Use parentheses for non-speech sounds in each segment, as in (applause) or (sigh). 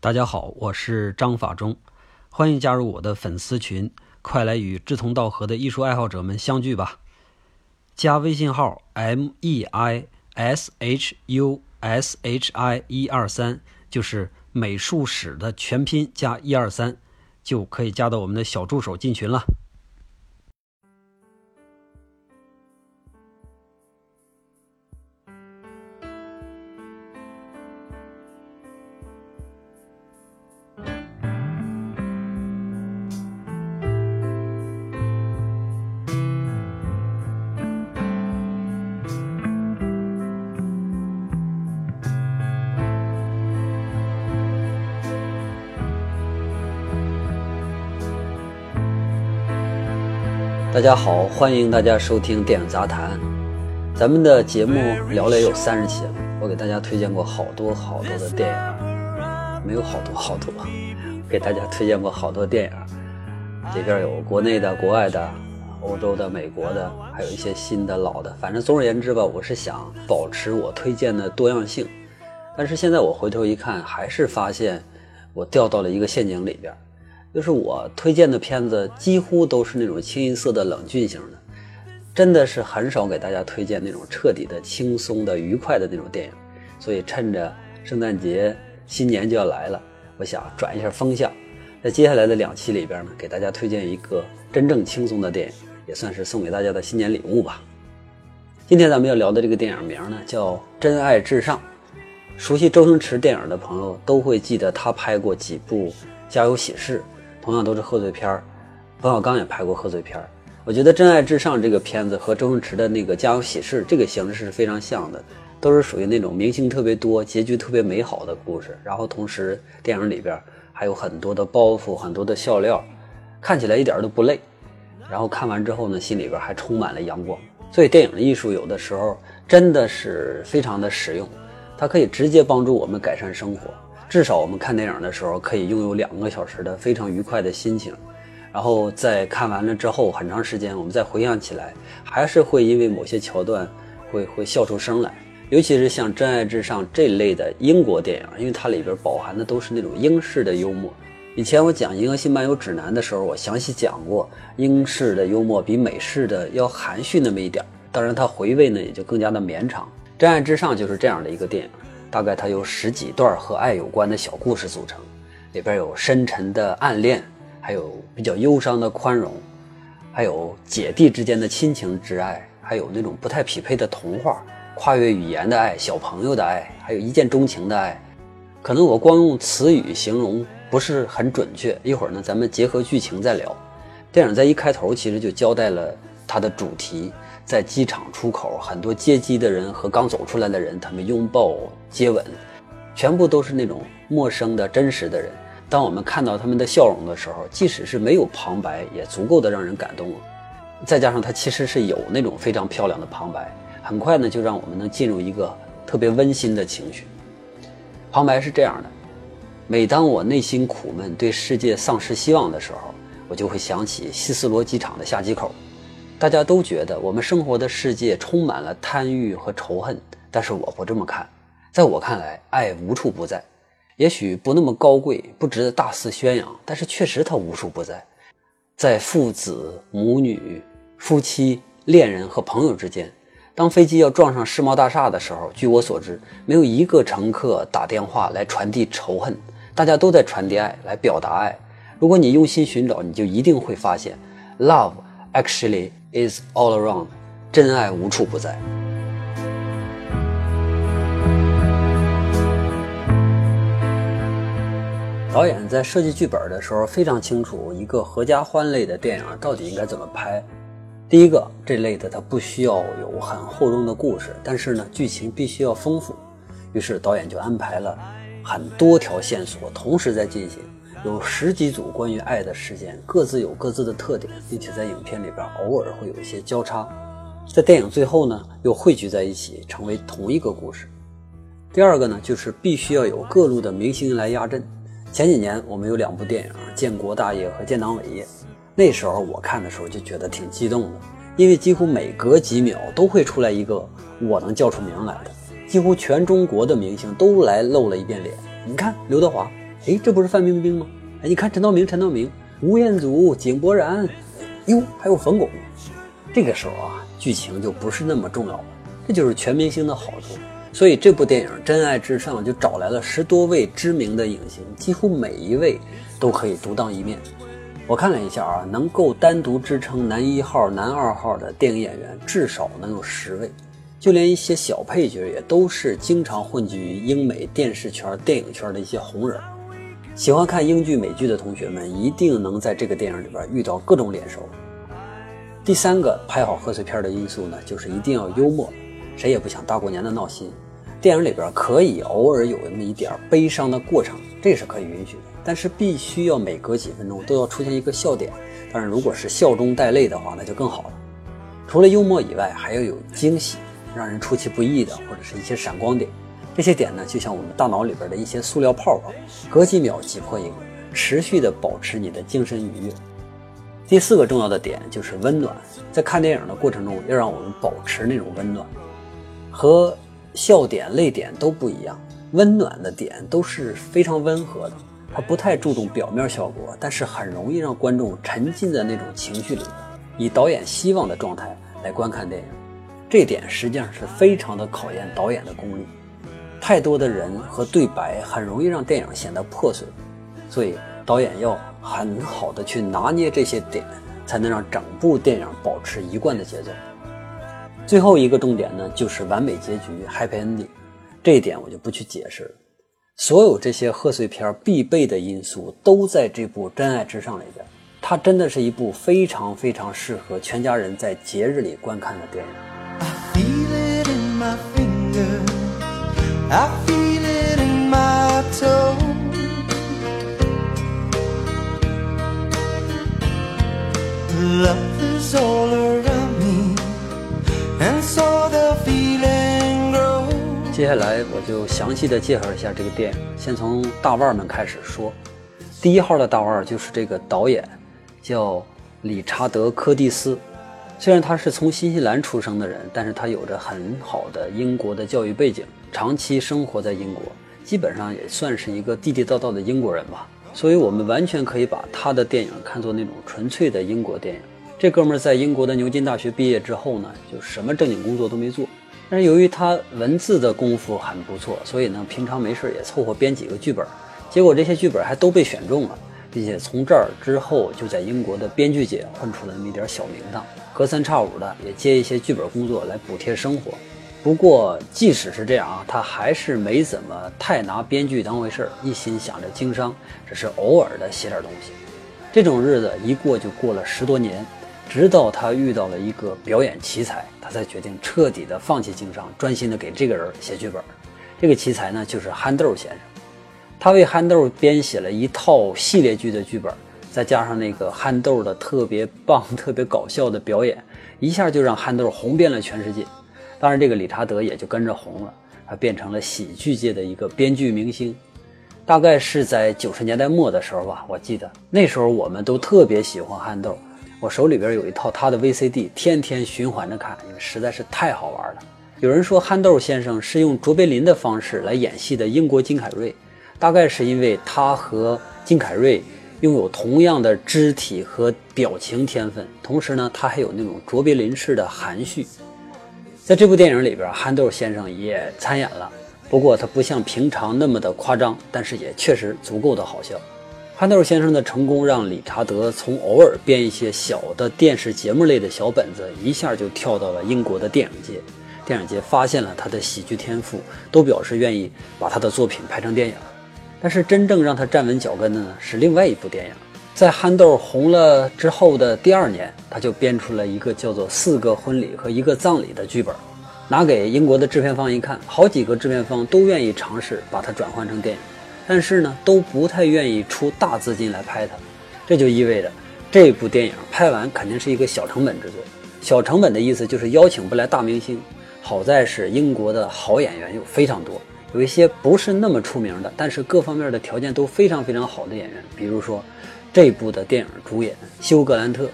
大家好，我是张法中，欢迎加入我的粉丝群，快来与志同道合的艺术爱好者们相聚吧！加微信号 m e i s h u s h i 一二三，就是美术史的全拼加一二三，就可以加到我们的小助手进群了。大家好，欢迎大家收听电影杂谈。咱们的节目聊了有三十期了，我给大家推荐过好多好多的电影，没有好多好多，给大家推荐过好多电影，里边有国内的、国外的、欧洲的、美国的，还有一些新的、老的。反正总而言之吧，我是想保持我推荐的多样性。但是现在我回头一看，还是发现我掉到了一个陷阱里边。就是我推荐的片子几乎都是那种清一色的冷峻型的，真的是很少给大家推荐那种彻底的轻松的愉快的那种电影。所以趁着圣诞节、新年就要来了，我想转一下风向，在接下来的两期里边呢，给大家推荐一个真正轻松的电影，也算是送给大家的新年礼物吧。今天咱们要聊的这个电影名呢叫《真爱至上》，熟悉周星驰电影的朋友都会记得他拍过几部《家有喜事》。同样都是贺岁片儿，冯小刚也拍过贺岁片儿。我觉得《真爱至上》这个片子和周星驰的那个《家有喜事》这个形式是非常像的，都是属于那种明星特别多、结局特别美好的故事。然后同时电影里边还有很多的包袱、很多的笑料，看起来一点都不累。然后看完之后呢，心里边还充满了阳光。所以电影的艺术有的时候真的是非常的实用，它可以直接帮助我们改善生活。至少我们看电影的时候，可以拥有两个小时的非常愉快的心情，然后在看完了之后，很长时间我们再回想起来，还是会因为某些桥段会会笑出声来。尤其是像《真爱至上》这类的英国电影，因为它里边饱含的都是那种英式的幽默。以前我讲《银河系漫游指南》的时候，我详细讲过，英式的幽默比美式的要含蓄那么一点，当然它回味呢也就更加的绵长。《真爱至上》就是这样的一个电影。大概它由十几段和爱有关的小故事组成，里边有深沉的暗恋，还有比较忧伤的宽容，还有姐弟之间的亲情之爱，还有那种不太匹配的童话，跨越语言的爱，小朋友的爱，还有一见钟情的爱。可能我光用词语形容不是很准确，一会儿呢咱们结合剧情再聊。电影在一开头其实就交代了它的主题。在机场出口，很多接机的人和刚走出来的人，他们拥抱、接吻，全部都是那种陌生的真实的人。当我们看到他们的笑容的时候，即使是没有旁白，也足够的让人感动了。再加上他其实是有那种非常漂亮的旁白，很快呢就让我们能进入一个特别温馨的情绪。旁白是这样的：每当我内心苦闷、对世界丧失希望的时候，我就会想起希斯罗机场的下机口。大家都觉得我们生活的世界充满了贪欲和仇恨，但是我不这么看。在我看来，爱无处不在，也许不那么高贵，不值得大肆宣扬，但是确实它无处不在。在父子、母女、夫妻、恋人和朋友之间，当飞机要撞上世贸大厦的时候，据我所知，没有一个乘客打电话来传递仇恨，大家都在传递爱，来表达爱。如果你用心寻找，你就一定会发现，love actually。Is all around，真爱无处不在。导演在设计剧本的时候非常清楚，一个合家欢类的电影到底应该怎么拍。第一个，这类的它不需要有很厚重的故事，但是呢，剧情必须要丰富。于是导演就安排了很多条线索同时在进行。有十几组关于爱的事件，各自有各自的特点，并且在影片里边偶尔会有一些交叉，在电影最后呢又汇聚在一起，成为同一个故事。第二个呢，就是必须要有各路的明星来压阵。前几年我们有两部电影《建国大业》和《建党伟业》，那时候我看的时候就觉得挺激动的，因为几乎每隔几秒都会出来一个我能叫出名来的，几乎全中国的明星都来露了一遍脸。你看刘德华。哎，这不是范冰冰吗？哎，你看陈道明，陈道明，吴彦祖、井柏然，哟，还有冯巩。这个时候啊，剧情就不是那么重要了，这就是全明星的好处。所以这部电影《真爱至上》就找来了十多位知名的影星，几乎每一位都可以独当一面。我看了一下啊，能够单独支撑男一号、男二号的电影演员至少能有十位，就连一些小配角也都是经常混迹于英美电视圈、电影圈的一些红人。喜欢看英剧、美剧的同学们一定能在这个电影里边遇到各种脸熟。第三个拍好贺岁片的因素呢，就是一定要幽默，谁也不想大过年的闹心。电影里边可以偶尔有那么一点悲伤的过程，这是可以允许的，但是必须要每隔几分钟都要出现一个笑点。当然，如果是笑中带泪的话，那就更好了。除了幽默以外，还要有惊喜，让人出其不意的，或者是一些闪光点。这些点呢，就像我们大脑里边的一些塑料泡泡，隔几秒挤破一个，持续的保持你的精神愉悦。第四个重要的点就是温暖，在看电影的过程中，要让我们保持那种温暖，和。笑点、泪点都不一样，温暖的点都是非常温和的，它不太注重表面效果，但是很容易让观众沉浸在那种情绪里，以导演希望的状态来观看电影。这点实际上是非常的考验导演的功力。太多的人和对白很容易让电影显得破碎，所以导演要很好的去拿捏这些点，才能让整部电影保持一贯的节奏。最后一个重点呢，就是完美结局 （Happy Ending），这一点我就不去解释了。所有这些贺岁片必备的因素都在这部《真爱至上》里边，它真的是一部非常非常适合全家人在节日里观看的电影。I feel it in my tone 接下来我就详细的介绍一下这个电影，先从大腕们开始说。第一号的大腕就是这个导演，叫理查德·柯蒂斯。虽然他是从新西兰出生的人，但是他有着很好的英国的教育背景，长期生活在英国，基本上也算是一个地地道道的英国人吧。所以我们完全可以把他的电影看作那种纯粹的英国电影。这哥们儿在英国的牛津大学毕业之后呢，就什么正经工作都没做。但是由于他文字的功夫很不错，所以呢，平常没事也凑合编几个剧本。结果这些剧本还都被选中了，并且从这儿之后就在英国的编剧界混出了那么一点小名堂，隔三差五的也接一些剧本工作来补贴生活。不过即使是这样啊，他还是没怎么太拿编剧当回事儿，一心想着经商，只是偶尔的写点东西。这种日子一过就过了十多年。直到他遇到了一个表演奇才，他才决定彻底的放弃经商，专心的给这个人写剧本。这个奇才呢，就是憨豆先生。他为憨豆编写了一套系列剧的剧本，再加上那个憨豆的特别棒、(laughs) 特别搞笑的表演，一下就让憨豆红遍了全世界。当然，这个理查德也就跟着红了，他变成了喜剧界的一个编剧明星。大概是在九十年代末的时候吧，我记得那时候我们都特别喜欢憨豆。我手里边有一套他的 VCD，天天循环着看，因为实在是太好玩了。有人说憨豆先生是用卓别林的方式来演戏的英国金凯瑞，大概是因为他和金凯瑞拥有同样的肢体和表情天分，同时呢，他还有那种卓别林式的含蓄。在这部电影里边，憨豆先生也参演了，不过他不像平常那么的夸张，但是也确实足够的好笑。憨豆先生的成功让理查德从偶尔编一些小的电视节目类的小本子，一下就跳到了英国的电影界。电影界发现了他的喜剧天赋，都表示愿意把他的作品拍成电影。但是真正让他站稳脚跟的呢，是另外一部电影。在憨豆红了之后的第二年，他就编出了一个叫做《四个婚礼和一个葬礼》的剧本，拿给英国的制片方一看，好几个制片方都愿意尝试把它转换成电影。但是呢，都不太愿意出大资金来拍它，这就意味着这部电影拍完肯定是一个小成本制作。小成本的意思就是邀请不来大明星。好在是英国的好演员又非常多，有一些不是那么出名的，但是各方面的条件都非常非常好的演员。比如说，这部的电影主演休·格兰特，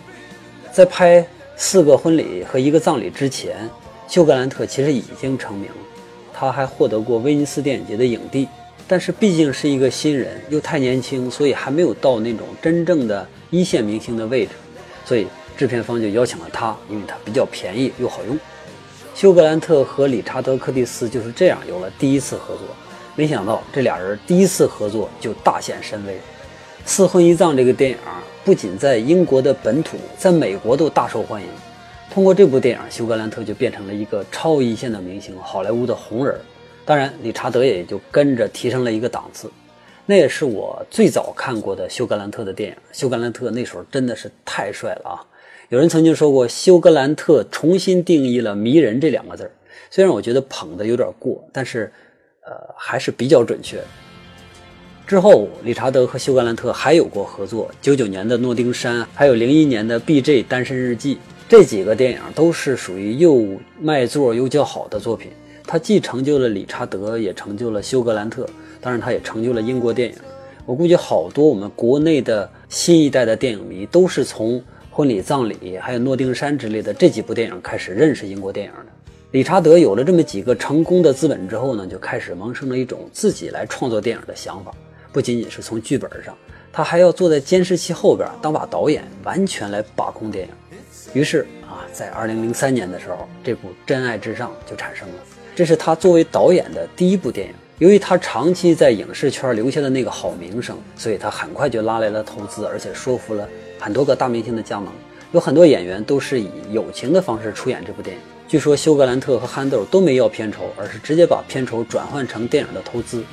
在拍四个婚礼和一个葬礼之前，休·格兰特其实已经成名了，他还获得过威尼斯电影节的影帝。但是毕竟是一个新人，又太年轻，所以还没有到那种真正的一线明星的位置，所以制片方就邀请了他，因为他比较便宜又好用。休格兰特和理查德·柯蒂斯就是这样有了第一次合作。没想到这俩人第一次合作就大显神威，《四婚一葬》这个电影不仅在英国的本土，在美国都大受欢迎。通过这部电影，休格兰特就变成了一个超一线的明星，好莱坞的红人。当然，理查德也就跟着提升了一个档次。那也是我最早看过的休格兰特的电影。休格兰特那时候真的是太帅了啊！有人曾经说过，休格兰特重新定义了“迷人”这两个字。虽然我觉得捧的有点过，但是。呃，还是比较准确。之后，理查德和休格兰特还有过合作，九九年的《诺丁山》，还有零一年的《B.J. 单身日记》，这几个电影都是属于又卖座又较好的作品。他既成就了理查德，也成就了休格兰特，当然他也成就了英国电影。我估计好多我们国内的新一代的电影迷都是从《婚礼葬礼》还有《诺丁山》之类的这几部电影开始认识英国电影的。理查德有了这么几个成功的资本之后呢，就开始萌生了一种自己来创作电影的想法。不仅仅是从剧本上，他还要坐在监视器后边当把导演，完全来把控电影。于是啊，在二零零三年的时候，这部《真爱至上》就产生了。这是他作为导演的第一部电影。由于他长期在影视圈留下的那个好名声，所以他很快就拉来了投资，而且说服了很多个大明星的加盟。有很多演员都是以友情的方式出演这部电影。据说休格兰特和憨豆都没要片酬，而是直接把片酬转换成电影的投资。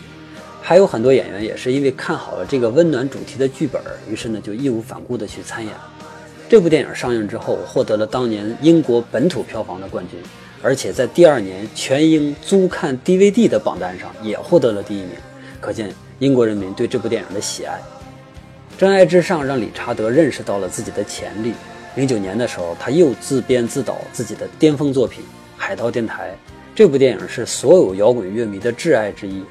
还有很多演员也是因为看好了这个温暖主题的剧本，于是呢就义无反顾地去参演。这部电影上映之后，获得了当年英国本土票房的冠军，而且在第二年全英租看 DVD 的榜单上也获得了第一名。可见英国人民对这部电影的喜爱。《真爱至上》让理查德认识到了自己的潜力。零九年的时候，他又自编自导自己的巅峰作品《海盗电台》。这部电影是所有摇滚乐迷的挚爱之一，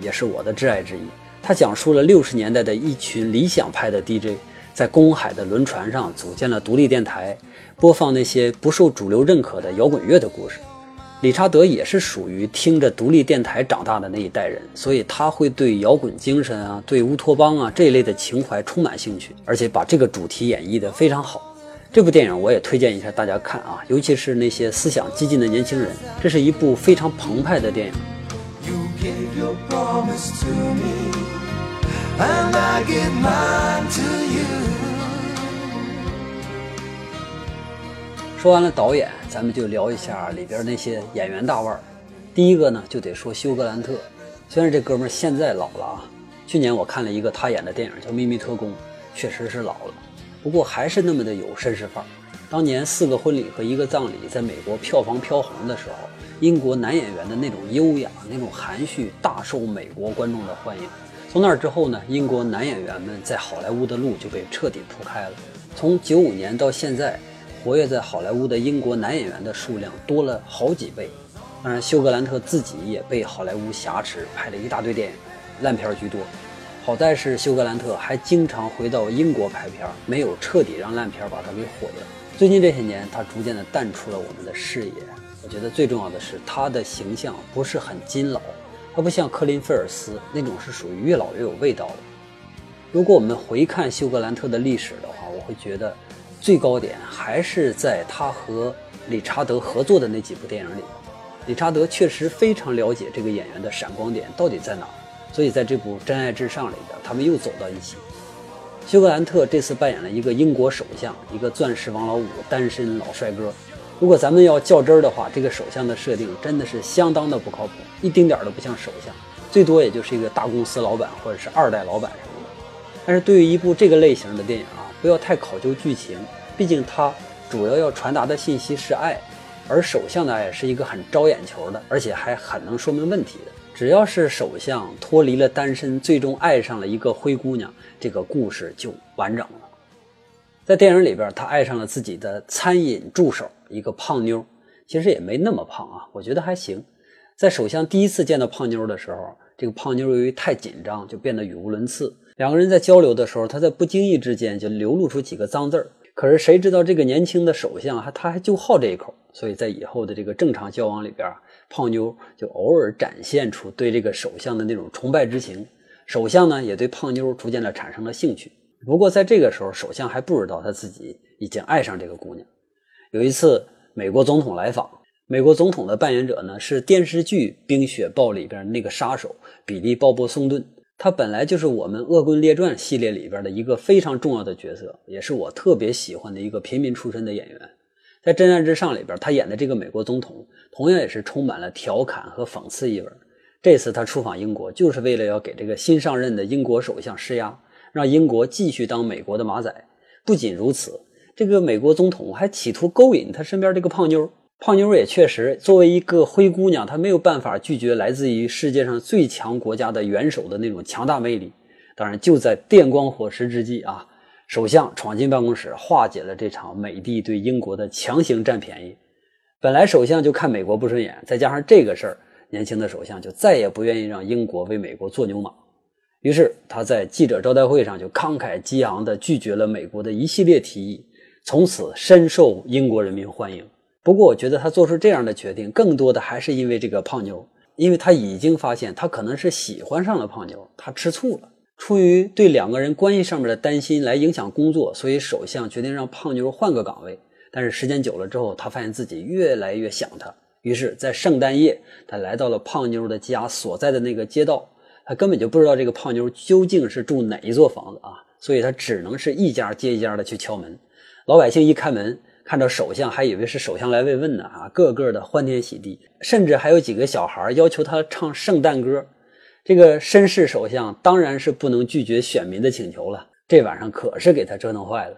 也是我的挚爱之一。它讲述了六十年代的一群理想派的 DJ 在公海的轮船上组建了独立电台，播放那些不受主流认可的摇滚乐的故事。理查德也是属于听着独立电台长大的那一代人，所以他会对摇滚精神啊、对乌托邦啊这一类的情怀充满兴趣，而且把这个主题演绎得非常好。这部电影我也推荐一下大家看啊，尤其是那些思想激进的年轻人，这是一部非常澎湃的电影。说完了导演，咱们就聊一下里边那些演员大腕儿。第一个呢，就得说休格兰特，虽然这哥们儿现在老了啊，去年我看了一个他演的电影叫《秘密特工》，确实是老了。不过还是那么的有绅士范儿。当年四个婚礼和一个葬礼在美国票房飘红的时候，英国男演员的那种优雅、那种含蓄，大受美国观众的欢迎。从那之后呢，英国男演员们在好莱坞的路就被彻底铺开了。从九五年到现在，活跃在好莱坞的英国男演员的数量多了好几倍。当然，休格兰特自己也被好莱坞挟持，拍了一大堆电影，烂片居多。好在是休格兰特还经常回到英国拍片，没有彻底让烂片把他给毁了。最近这些年，他逐渐的淡出了我们的视野。我觉得最重要的是他的形象不是很金老，他不像科林·菲尔斯那种是属于越老越有味道的。如果我们回看休格兰特的历史的话，我会觉得最高点还是在他和理查德合作的那几部电影里。理查德确实非常了解这个演员的闪光点到底在哪。所以在这部《真爱至上》里边，他们又走到一起。休格兰特这次扮演了一个英国首相，一个钻石王老五，单身老帅哥。如果咱们要较真儿的话，这个首相的设定真的是相当的不靠谱，一丁点儿都不像首相，最多也就是一个大公司老板或者是二代老板什么的。但是对于一部这个类型的电影啊，不要太考究剧情，毕竟它主要要传达的信息是爱，而首相的爱是一个很招眼球的，而且还很能说明问题的。只要是首相脱离了单身，最终爱上了一个灰姑娘，这个故事就完整了。在电影里边，他爱上了自己的餐饮助手，一个胖妞，其实也没那么胖啊，我觉得还行。在首相第一次见到胖妞的时候，这个胖妞由于太紧张，就变得语无伦次。两个人在交流的时候，他在不经意之间就流露出几个脏字儿。可是谁知道这个年轻的首相还他还就好这一口，所以在以后的这个正常交往里边，胖妞就偶尔展现出对这个首相的那种崇拜之情。首相呢，也对胖妞逐渐的产生了兴趣。不过在这个时候，首相还不知道他自己已经爱上这个姑娘。有一次，美国总统来访，美国总统的扮演者呢是电视剧《冰雪暴》里边那个杀手比利·鲍勃·松顿。他本来就是我们《恶棍列传》系列里边的一个非常重要的角色，也是我特别喜欢的一个平民出身的演员。在《真爱至上》里边，他演的这个美国总统，同样也是充满了调侃和讽刺意味。这次他出访英国，就是为了要给这个新上任的英国首相施压，让英国继续当美国的马仔。不仅如此，这个美国总统还企图勾引他身边这个胖妞。胖妞也确实作为一个灰姑娘，她没有办法拒绝来自于世界上最强国家的元首的那种强大魅力。当然，就在电光火石之际啊，首相闯进办公室，化解了这场美帝对英国的强行占便宜。本来首相就看美国不顺眼，再加上这个事儿。年轻的首相就再也不愿意让英国为美国做牛马，于是他在记者招待会上就慷慨激昂地拒绝了美国的一系列提议，从此深受英国人民欢迎。不过，我觉得他做出这样的决定，更多的还是因为这个胖妞，因为他已经发现他可能是喜欢上了胖妞，他吃醋了。出于对两个人关系上面的担心来影响工作，所以首相决定让胖妞换个岗位。但是时间久了之后，他发现自己越来越想她。于是，在圣诞夜，他来到了胖妞的家所在的那个街道。他根本就不知道这个胖妞究竟是住哪一座房子啊，所以他只能是一家接一家的去敲门。老百姓一开门，看到首相，还以为是首相来慰问呢啊，个个的欢天喜地，甚至还有几个小孩要求他唱圣诞歌。这个绅士首相当然是不能拒绝选民的请求了。这晚上可是给他折腾坏了。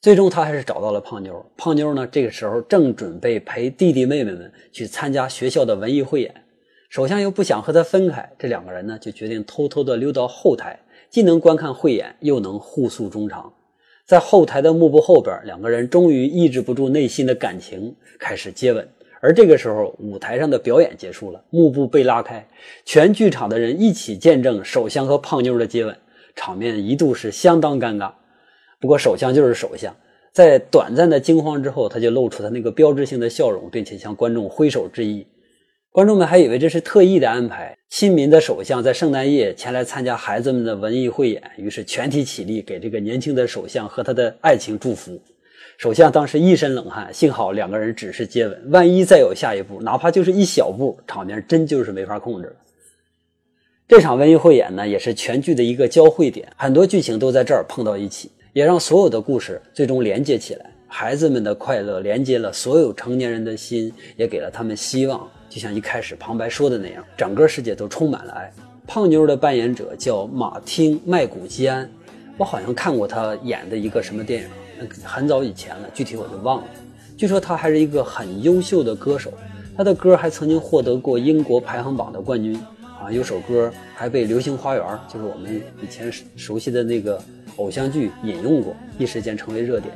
最终，他还是找到了胖妞。胖妞呢，这个时候正准备陪弟弟妹妹们去参加学校的文艺汇演。首相又不想和他分开，这两个人呢，就决定偷偷的溜到后台，既能观看汇演，又能互诉衷肠。在后台的幕布后边，两个人终于抑制不住内心的感情，开始接吻。而这个时候，舞台上的表演结束了，幕布被拉开，全剧场的人一起见证首相和胖妞的接吻，场面一度是相当尴尬。不过首相就是首相，在短暂的惊慌之后，他就露出他那个标志性的笑容，并且向观众挥手致意。观众们还以为这是特意的安排，亲民的首相在圣诞夜前来参加孩子们的文艺汇演，于是全体起立给这个年轻的首相和他的爱情祝福。首相当时一身冷汗，幸好两个人只是接吻，万一再有下一步，哪怕就是一小步，场面真就是没法控制了。这场文艺汇演呢，也是全剧的一个交汇点，很多剧情都在这儿碰到一起。也让所有的故事最终连接起来，孩子们的快乐连接了所有成年人的心，也给了他们希望。就像一开始旁白说的那样，整个世界都充满了爱。胖妞的扮演者叫马汀·麦古基安，我好像看过他演的一个什么电影，很早以前了，具体我就忘了。据说他还是一个很优秀的歌手，他的歌还曾经获得过英国排行榜的冠军啊，有首歌还被《流星花园》，就是我们以前熟悉的那个。偶像剧引用过，一时间成为热点。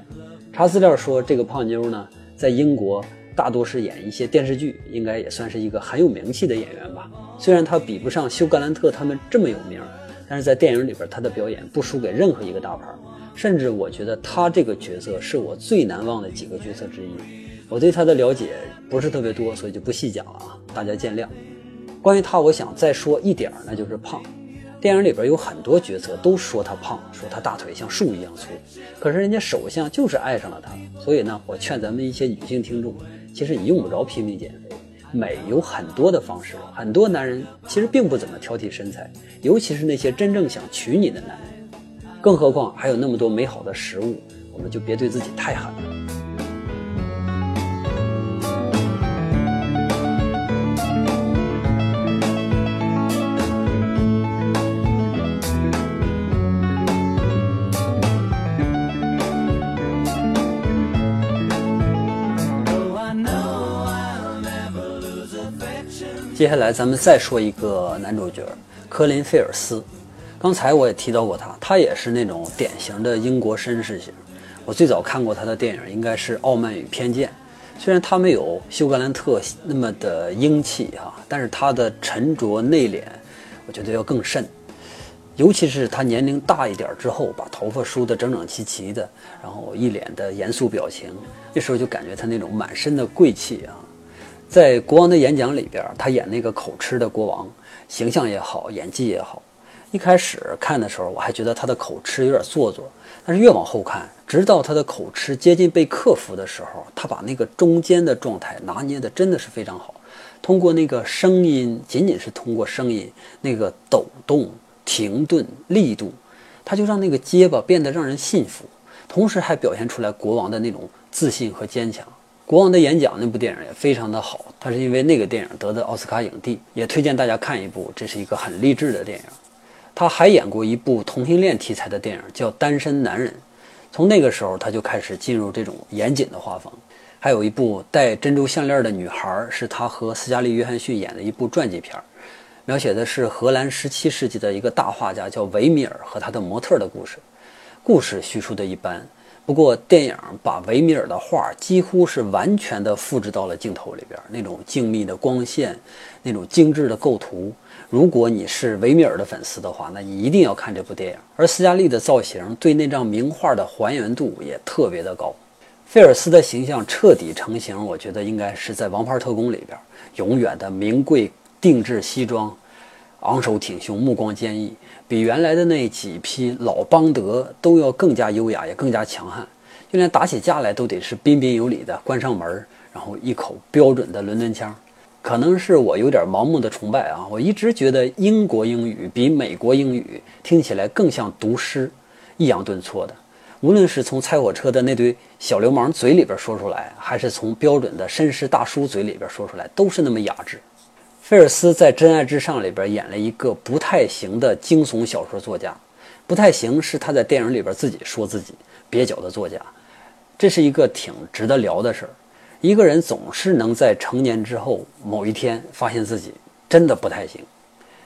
查资料说，这个胖妞呢，在英国大多是演一些电视剧，应该也算是一个很有名气的演员吧。虽然他比不上休·格兰特他们这么有名，但是在电影里边，他的表演不输给任何一个大牌。甚至我觉得他这个角色是我最难忘的几个角色之一。我对他的了解不是特别多，所以就不细讲了啊，大家见谅。关于他，我想再说一点，那就是胖。电影里边有很多角色都说他胖，说他大腿像树一样粗，可是人家首相就是爱上了他。所以呢，我劝咱们一些女性听众，其实你用不着拼命减肥，美有很多的方式。很多男人其实并不怎么挑剔身材，尤其是那些真正想娶你的男人。更何况还有那么多美好的食物，我们就别对自己太狠了。接下来咱们再说一个男主角科林·菲尔斯。刚才我也提到过他，他也是那种典型的英国绅士型。我最早看过他的电影应该是《傲慢与偏见》，虽然他没有休·格兰特那么的英气哈，但是他的沉着内敛，我觉得要更甚。尤其是他年龄大一点之后，把头发梳得整整齐齐的，然后一脸的严肃表情，那时候就感觉他那种满身的贵气啊。在国王的演讲里边，他演那个口吃的国王，形象也好，演技也好。一开始看的时候，我还觉得他的口吃有点做作，但是越往后看，直到他的口吃接近被克服的时候，他把那个中间的状态拿捏的真的是非常好。通过那个声音，仅仅是通过声音那个抖动。停顿力度，他就让那个结巴变得让人信服，同时还表现出来国王的那种自信和坚强。国王的演讲那部电影也非常的好，他是因为那个电影得的奥斯卡影帝，也推荐大家看一部，这是一个很励志的电影。他还演过一部同性恋题材的电影，叫《单身男人》，从那个时候他就开始进入这种严谨的画风。还有一部戴珍珠项链的女孩，是他和斯嘉丽·约翰逊演的一部传记片。描写的是荷兰十七世纪的一个大画家叫维米尔和他的模特的故事。故事叙述的一般，不过电影把维米尔的画几乎是完全的复制到了镜头里边，那种静谧的光线，那种精致的构图。如果你是维米尔的粉丝的话，那你一定要看这部电影。而斯嘉丽的造型对那张名画的还原度也特别的高。菲尔斯的形象彻底成型，我觉得应该是在《王牌特工》里边，永远的名贵。定制西装，昂首挺胸，目光坚毅，比原来的那几批老邦德都要更加优雅，也更加强悍。就连打起架来都得是彬彬有礼的，关上门，然后一口标准的伦敦腔。可能是我有点盲目的崇拜啊，我一直觉得英国英语比美国英语听起来更像读诗，抑扬顿挫的。无论是从拆火车的那堆小流氓嘴里边说出来，还是从标准的绅士大叔嘴里边说出来，都是那么雅致。菲尔斯在《真爱至上》里边演了一个不太行的惊悚小说作家，不太行是他在电影里边自己说自己蹩脚的作家，这是一个挺值得聊的事儿。一个人总是能在成年之后某一天发现自己真的不太行。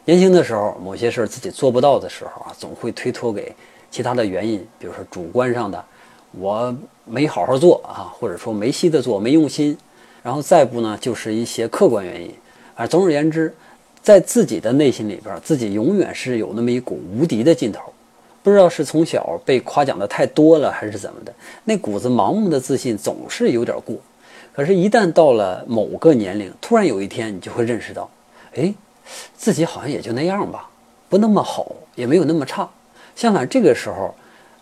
年轻的时候某些事儿自己做不到的时候啊，总会推脱给其他的原因，比如说主观上的我没好好做啊，或者说没细的做没用心，然后再不呢就是一些客观原因。啊，总而言之，在自己的内心里边，自己永远是有那么一股无敌的劲头。不知道是从小被夸奖的太多了，还是怎么的，那股子盲目的自信总是有点过。可是，一旦到了某个年龄，突然有一天，你就会认识到，哎，自己好像也就那样吧，不那么好，也没有那么差。相反，这个时候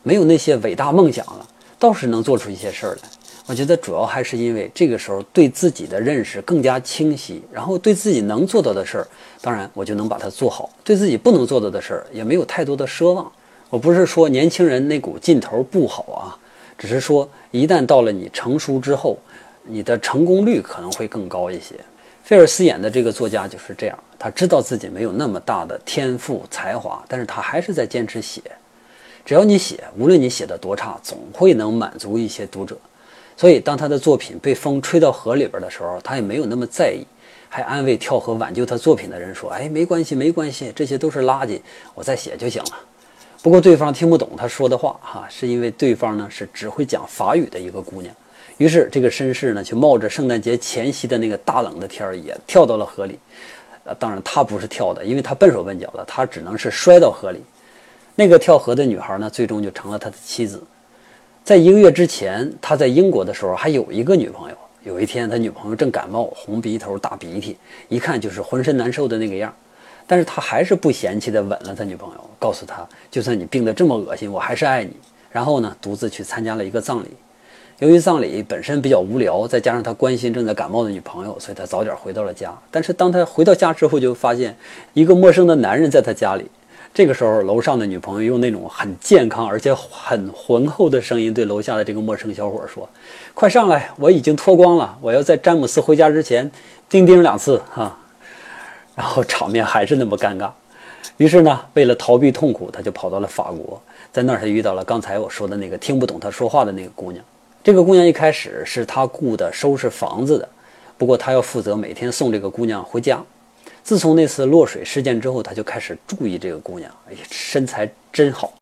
没有那些伟大梦想了，倒是能做出一些事儿来。我觉得主要还是因为这个时候对自己的认识更加清晰，然后对自己能做到的事儿，当然我就能把它做好；对自己不能做到的事儿，也没有太多的奢望。我不是说年轻人那股劲头不好啊，只是说一旦到了你成熟之后，你的成功率可能会更高一些。菲尔斯演的这个作家就是这样，他知道自己没有那么大的天赋才华，但是他还是在坚持写。只要你写，无论你写的多差，总会能满足一些读者。所以，当他的作品被风吹到河里边的时候，他也没有那么在意，还安慰跳河挽救他作品的人说：“哎，没关系，没关系，这些都是垃圾，我再写就行了。”不过，对方听不懂他说的话，哈，是因为对方呢是只会讲法语的一个姑娘。于是，这个绅士呢就冒着圣诞节前夕的那个大冷的天儿，也跳到了河里。呃，当然他不是跳的，因为他笨手笨脚的，他只能是摔到河里。那个跳河的女孩呢，最终就成了他的妻子。在一个月之前，他在英国的时候还有一个女朋友。有一天，他女朋友正感冒，红鼻头、大鼻涕，一看就是浑身难受的那个样。但是他还是不嫌弃的吻了他女朋友，告诉他，就算你病得这么恶心，我还是爱你。然后呢，独自去参加了一个葬礼。由于葬礼本身比较无聊，再加上他关心正在感冒的女朋友，所以他早点回到了家。但是当他回到家之后，就发现一个陌生的男人在他家里。这个时候，楼上的女朋友用那种很健康而且很浑厚的声音对楼下的这个陌生小伙说：“快上来，我已经脱光了，我要在詹姆斯回家之前叮叮两次哈。”然后场面还是那么尴尬。于是呢，为了逃避痛苦，他就跑到了法国，在那儿他遇到了刚才我说的那个听不懂他说话的那个姑娘。这个姑娘一开始是他雇的收拾房子的，不过他要负责每天送这个姑娘回家。自从那次落水事件之后，他就开始注意这个姑娘。哎呀，身材真好，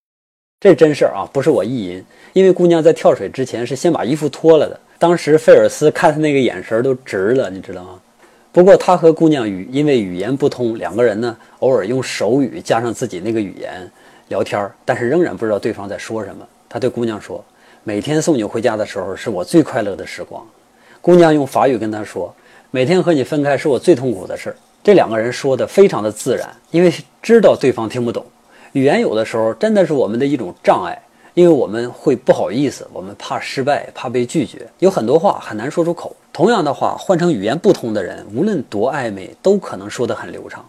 这真事儿啊，不是我意淫。因为姑娘在跳水之前是先把衣服脱了的。当时费尔斯看他那个眼神都直了，你知道吗？不过他和姑娘语因为语言不通，两个人呢偶尔用手语加上自己那个语言聊天，但是仍然不知道对方在说什么。他对姑娘说：“每天送你回家的时候是我最快乐的时光。”姑娘用法语跟他说：“每天和你分开是我最痛苦的事儿。”这两个人说的非常的自然，因为知道对方听不懂。语言有的时候真的是我们的一种障碍，因为我们会不好意思，我们怕失败，怕被拒绝，有很多话很难说出口。同样的话，换成语言不通的人，无论多暧昧，都可能说得很流畅。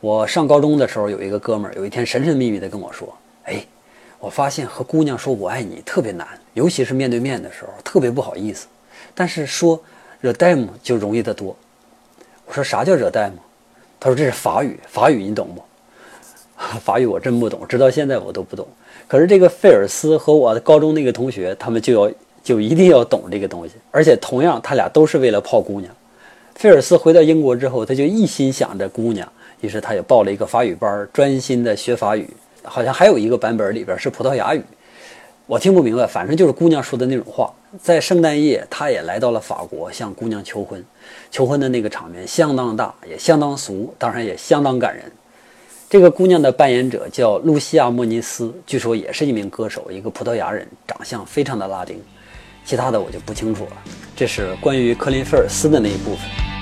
我上高中的时候，有一个哥们儿，有一天神神秘秘地跟我说：“哎，我发现和姑娘说我爱你特别难，尤其是面对面的时候，特别不好意思。但是说惹代姆就容易得多。”我说：“啥叫惹代吗？”他说：“这是法语，法语你懂不？” (laughs) 法语我真不懂，直到现在我都不懂。可是这个费尔斯和我的高中那个同学，他们就要。就一定要懂这个东西，而且同样，他俩都是为了泡姑娘。费尔斯回到英国之后，他就一心想着姑娘，于是他也报了一个法语班，专心的学法语。好像还有一个版本里边是葡萄牙语，我听不明白，反正就是姑娘说的那种话。在圣诞夜，他也来到了法国，向姑娘求婚。求婚的那个场面相当大，也相当俗，当然也相当感人。这个姑娘的扮演者叫露西亚·莫尼斯，据说也是一名歌手，一个葡萄牙人，长相非常的拉丁。其他的我就不清楚了。这是关于克林·菲尔斯的那一部分。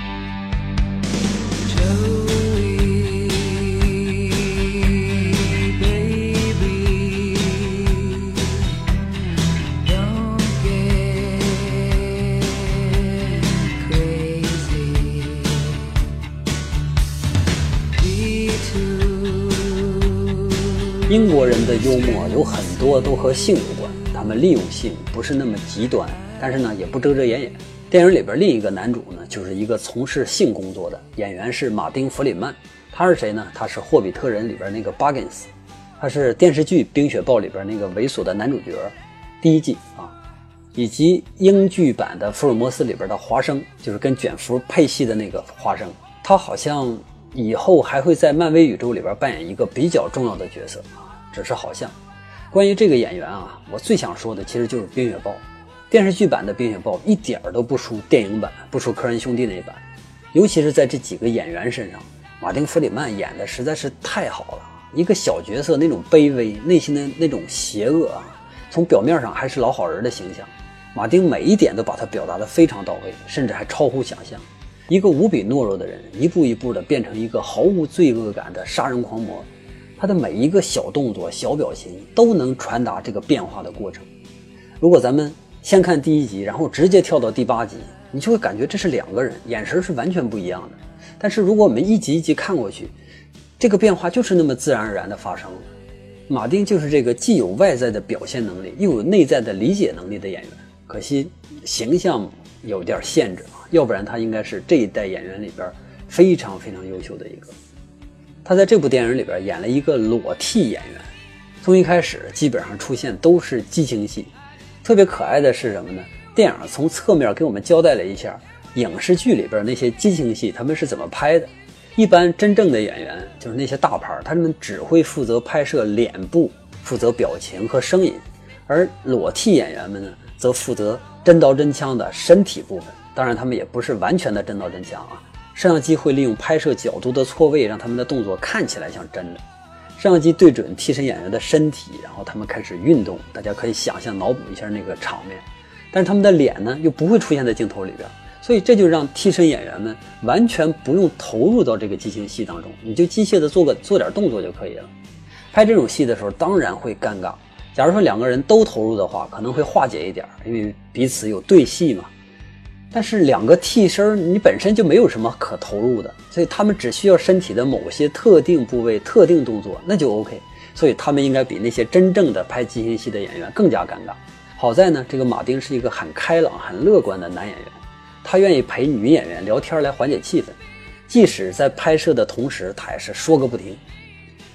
的幽默有很多都和性有关。他们利用性不是那么极端，但是呢也不遮遮掩掩。电影里边另一个男主呢，就是一个从事性工作的演员，是马丁·弗里曼。他是谁呢？他是《霍比特人》里边那个巴根斯，他是电视剧《冰雪暴》里边那个猥琐的男主角，第一季啊，以及英剧版的《福尔摩斯》里边的华生，就是跟卷福配戏的那个华生。他好像以后还会在漫威宇宙里边扮演一个比较重要的角色啊，只是好像。关于这个演员啊，我最想说的其实就是《冰雪暴》电视剧版的《冰雪暴》，一点儿都不输电影版，不输科恩兄弟那一版。尤其是在这几个演员身上，马丁·弗里曼演的实在是太好了。一个小角色那种卑微，内心的那种邪恶啊，从表面上还是老好人的形象，马丁每一点都把他表达的非常到位，甚至还超乎想象。一个无比懦弱的人，一步一步的变成一个毫无罪恶感的杀人狂魔。他的每一个小动作、小表情都能传达这个变化的过程。如果咱们先看第一集，然后直接跳到第八集，你就会感觉这是两个人，眼神是完全不一样的。但是如果我们一集一集看过去，这个变化就是那么自然而然的发生了。马丁就是这个既有外在的表现能力，又有内在的理解能力的演员。可惜形象有点限制啊，要不然他应该是这一代演员里边非常非常优秀的一个。他在这部电影里边演了一个裸替演员，从一开始基本上出现都是激情戏。特别可爱的是什么呢？电影从侧面给我们交代了一下影视剧里边那些激情戏他们是怎么拍的。一般真正的演员就是那些大牌，他们只会负责拍摄脸部，负责表情和声音，而裸替演员们呢，则负责真刀真枪的身体部分。当然，他们也不是完全的真刀真枪啊。摄像机会利用拍摄角度的错位，让他们的动作看起来像真的。摄像机对准替身演员的身体，然后他们开始运动。大家可以想象、脑补一下那个场面。但是他们的脸呢，又不会出现在镜头里边，所以这就让替身演员们完全不用投入到这个激情戏当中，你就机械的做个做点动作就可以了。拍这种戏的时候，当然会尴尬。假如说两个人都投入的话，可能会化解一点，因为彼此有对戏嘛。但是两个替身，你本身就没有什么可投入的，所以他们只需要身体的某些特定部位、特定动作，那就 OK。所以他们应该比那些真正的拍激情戏的演员更加尴尬。好在呢，这个马丁是一个很开朗、很乐观的男演员，他愿意陪女演员聊天来缓解气氛，即使在拍摄的同时，他也是说个不停。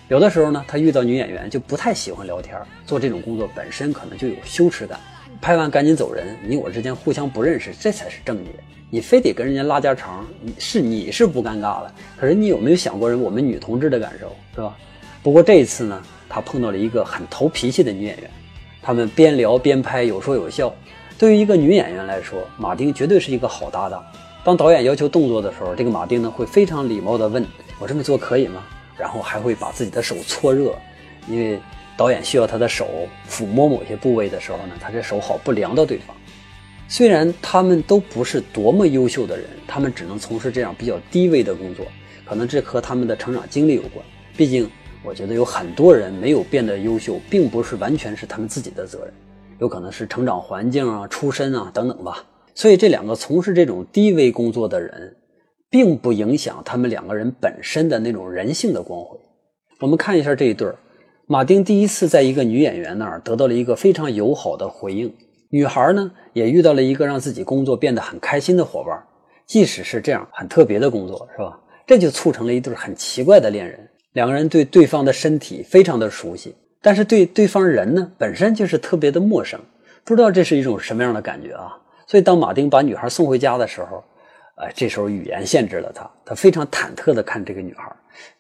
有的时候呢，他遇到女演员就不太喜欢聊天，做这种工作本身可能就有羞耻感。拍完赶紧走人，你我之间互相不认识，这才是正解。你非得跟人家拉家常，是你是不尴尬了。可是你有没有想过人我们女同志的感受，是吧？不过这一次呢，他碰到了一个很投脾气的女演员，他们边聊边拍，有说有笑。对于一个女演员来说，马丁绝对是一个好搭档。当导演要求动作的时候，这个马丁呢会非常礼貌地问我这么做可以吗？然后还会把自己的手搓热，因为导演需要他的手抚摸某些部位的时候呢，他这手好不凉到对方。虽然他们都不是多么优秀的人，他们只能从事这样比较低微的工作，可能这和他们的成长经历有关。毕竟，我觉得有很多人没有变得优秀，并不是完全是他们自己的责任，有可能是成长环境啊、出身啊等等吧。所以，这两个从事这种低微工作的人，并不影响他们两个人本身的那种人性的光辉。我们看一下这一对儿，马丁第一次在一个女演员那儿得到了一个非常友好的回应，女孩呢也遇到了一个让自己工作变得很开心的伙伴，即使是这样很特别的工作，是吧？这就促成了一对很奇怪的恋人。两个人对对方的身体非常的熟悉，但是对对方人呢本身就是特别的陌生，不知道这是一种什么样的感觉啊？所以，当马丁把女孩送回家的时候，呃，这时候语言限制了他，他非常忐忑地看这个女孩，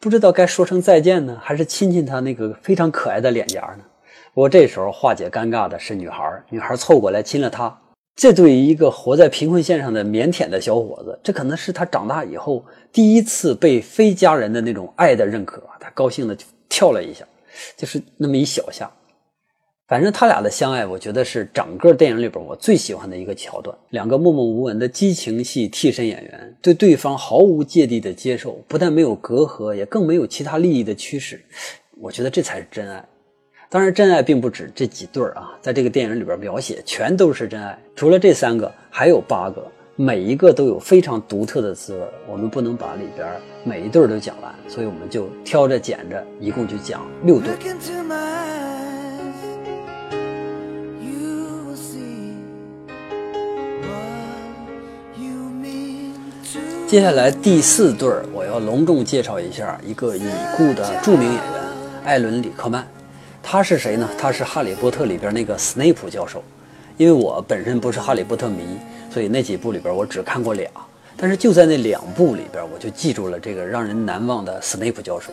不知道该说声再见呢，还是亲亲她那个非常可爱的脸颊呢？不过这时候化解尴尬的是女孩，女孩凑过来亲了他。这对于一个活在贫困线上的腼腆的小伙子，这可能是他长大以后第一次被非家人的那种爱的认可，他高兴的就跳了一下，就是那么一小下。反正他俩的相爱，我觉得是整个电影里边我最喜欢的一个桥段。两个默默无闻的激情戏替身演员，对对方毫无芥蒂的接受，不但没有隔阂，也更没有其他利益的驱使。我觉得这才是真爱。当然，真爱并不止这几对儿啊，在这个电影里边描写全都是真爱。除了这三个，还有八个，每一个都有非常独特的滋味。我们不能把里边每一对都讲完，所以我们就挑着拣着，一共就讲六对。接下来第四对儿，我要隆重介绍一下一个已故的著名演员艾伦·里克曼。他是谁呢？他是《哈利波特》里边那个斯内普教授。因为我本身不是哈利波特迷，所以那几部里边我只看过俩。但是就在那两部里边，我就记住了这个让人难忘的斯内普教授。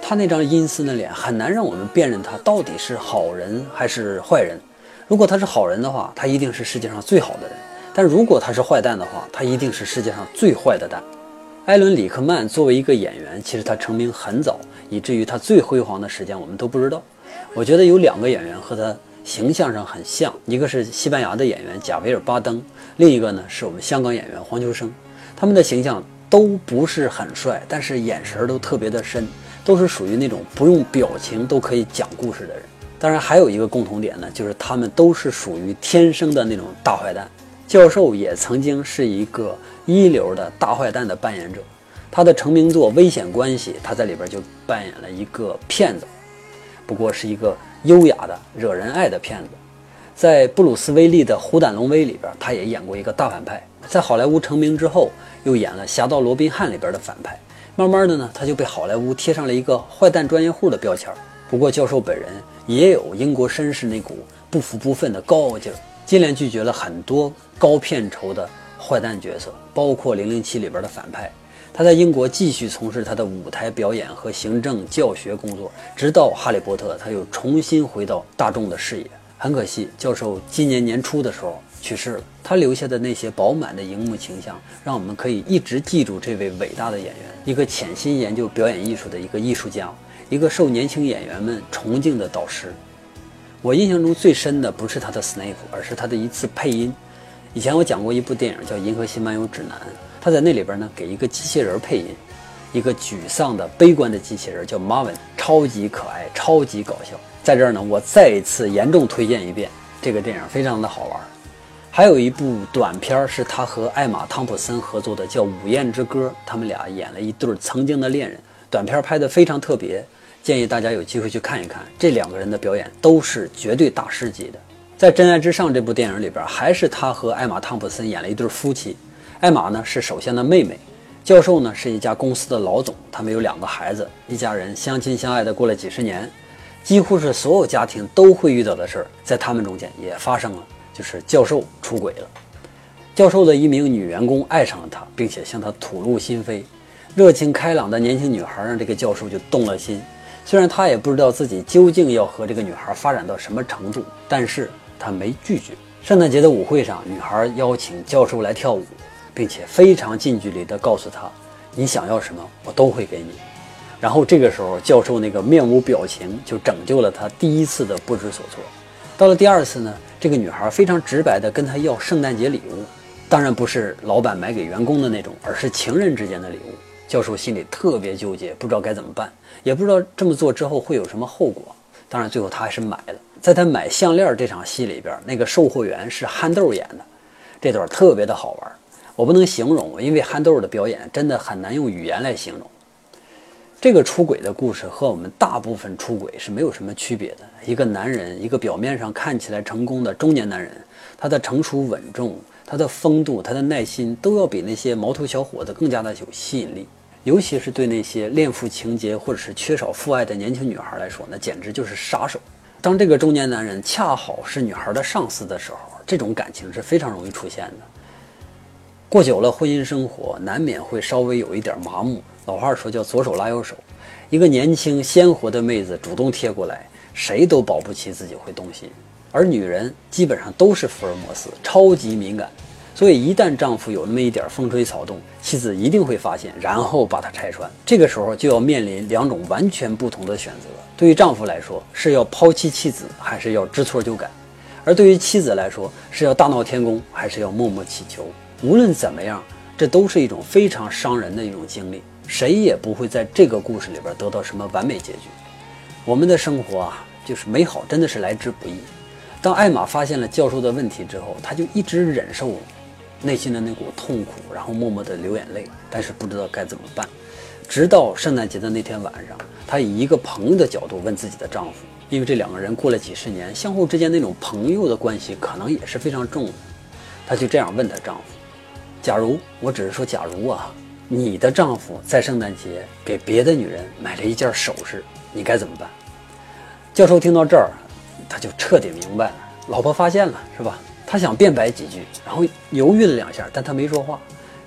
他那张阴森的脸，很难让我们辨认他到底是好人还是坏人。如果他是好人的话，他一定是世界上最好的人。但如果他是坏蛋的话，他一定是世界上最坏的蛋。艾伦·里克曼作为一个演员，其实他成名很早，以至于他最辉煌的时间我们都不知道。我觉得有两个演员和他形象上很像，一个是西班牙的演员贾维尔·巴登，另一个呢是我们香港演员黄秋生。他们的形象都不是很帅，但是眼神都特别的深，都是属于那种不用表情都可以讲故事的人。当然，还有一个共同点呢，就是他们都是属于天生的那种大坏蛋。教授也曾经是一个一流的大坏蛋的扮演者，他的成名作《危险关系》，他在里边就扮演了一个骗子，不过是一个优雅的、惹人爱的骗子。在布鲁斯·威利的《虎胆龙威》里边，他也演过一个大反派。在好莱坞成名之后，又演了《侠盗罗宾汉》里边的反派。慢慢的呢，他就被好莱坞贴上了一个坏蛋专业户的标签。不过，教授本人也有英国绅士那股不服不忿的高傲劲儿。接连拒绝了很多高片酬的坏蛋角色，包括《零零七》里边的反派。他在英国继续从事他的舞台表演和行政教学工作，直到《哈利波特》，他又重新回到大众的视野。很可惜，教授今年年初的时候去世了。他留下的那些饱满的荧幕形象，让我们可以一直记住这位伟大的演员，一个潜心研究表演艺术的一个艺术家，一个受年轻演员们崇敬的导师。我印象中最深的不是他的 Snape，而是他的一次配音。以前我讲过一部电影叫《银河系漫游指南》，他在那里边呢给一个机器人配音，一个沮丧的、悲观的机器人叫 Marvin，超级可爱，超级搞笑。在这儿呢，我再一次严重推荐一遍这个电影，非常的好玩。还有一部短片是他和艾玛汤普森合作的，叫《午宴之歌》，他们俩演了一对曾经的恋人。短片拍的非常特别。建议大家有机会去看一看，这两个人的表演都是绝对大师级的。在《真爱至上》这部电影里边，还是他和艾玛汤普森演了一对夫妻。艾玛呢是首相的妹妹，教授呢是一家公司的老总，他们有两个孩子，一家人相亲相爱的过了几十年，几乎是所有家庭都会遇到的事儿，在他们中间也发生了，就是教授出轨了。教授的一名女员工爱上了他，并且向他吐露心扉。热情开朗的年轻女孩让这个教授就动了心。虽然他也不知道自己究竟要和这个女孩发展到什么程度，但是他没拒绝。圣诞节的舞会上，女孩邀请教授来跳舞，并且非常近距离地告诉他：“你想要什么，我都会给你。”然后这个时候，教授那个面无表情就拯救了他第一次的不知所措。到了第二次呢，这个女孩非常直白地跟他要圣诞节礼物，当然不是老板买给员工的那种，而是情人之间的礼物。教授心里特别纠结，不知道该怎么办，也不知道这么做之后会有什么后果。当然，最后他还是买了。在他买项链这场戏里边，那个售货员是憨豆演的，这段特别的好玩。我不能形容，因为憨豆的表演真的很难用语言来形容。这个出轨的故事和我们大部分出轨是没有什么区别的。一个男人，一个表面上看起来成功的中年男人，他的成熟稳重、他的风度、他的耐心，都要比那些毛头小伙子更加的有吸引力。尤其是对那些恋父情节或者是缺少父爱的年轻女孩来说，那简直就是杀手。当这个中年男人恰好是女孩的上司的时候，这种感情是非常容易出现的。过久了，婚姻生活难免会稍微有一点麻木。老话说叫左手拉右手，一个年轻鲜活的妹子主动贴过来，谁都保不齐自己会动心。而女人基本上都是福尔摩斯，超级敏感，所以一旦丈夫有那么一点风吹草动，妻子一定会发现，然后把他拆穿。这个时候就要面临两种完全不同的选择：对于丈夫来说，是要抛弃妻子，还是要知错就改；而对于妻子来说，是要大闹天宫，还是要默默祈求。无论怎么样，这都是一种非常伤人的一种经历。谁也不会在这个故事里边得到什么完美结局。我们的生活啊，就是美好，真的是来之不易。当艾玛发现了教授的问题之后，他就一直忍受内心的那股痛苦，然后默默地流眼泪，但是不知道该怎么办。直到圣诞节的那天晚上，她以一个朋友的角度问自己的丈夫，因为这两个人过了几十年，相互之间那种朋友的关系可能也是非常重的。她就这样问她丈夫：“假如我只是说假如啊。”你的丈夫在圣诞节给别的女人买了一件首饰，你该怎么办？教授听到这儿，他就彻底明白了。老婆发现了，是吧？他想辩白几句，然后犹豫了两下，但他没说话。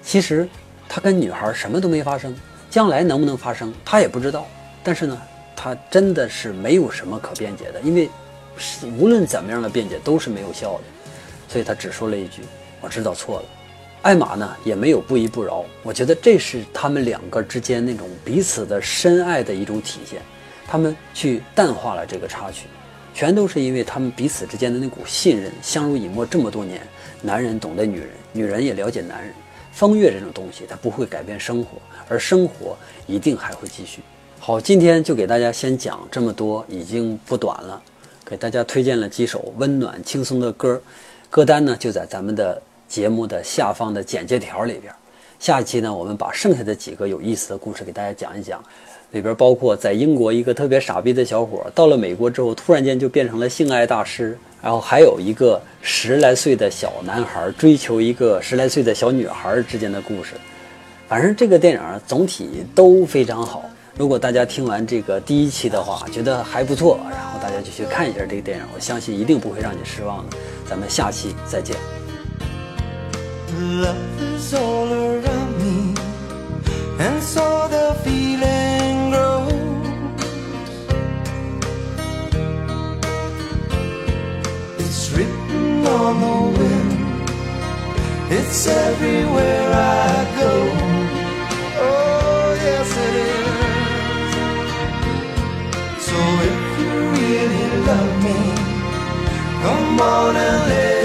其实他跟女孩什么都没发生，将来能不能发生，他也不知道。但是呢，他真的是没有什么可辩解的，因为无论怎么样的辩解都是没有效的。所以他只说了一句：“我知道错了。”艾玛呢也没有不依不饶，我觉得这是他们两个之间那种彼此的深爱的一种体现。他们去淡化了这个插曲，全都是因为他们彼此之间的那股信任，相濡以沫这么多年。男人懂得女人，女人也了解男人。风月这种东西，它不会改变生活，而生活一定还会继续。好，今天就给大家先讲这么多，已经不短了。给大家推荐了几首温暖轻松的歌，歌单呢就在咱们的。节目的下方的简介条里边，下一期呢，我们把剩下的几个有意思的故事给大家讲一讲，里边包括在英国一个特别傻逼的小伙，到了美国之后突然间就变成了性爱大师，然后还有一个十来岁的小男孩追求一个十来岁的小女孩之间的故事，反正这个电影总体都非常好。如果大家听完这个第一期的话，觉得还不错，然后大家就去看一下这个电影，我相信一定不会让你失望的。咱们下期再见。Love is all around me, and so the feeling it's everywhere I go. Oh, yes, it is. So if you really love me, come on and let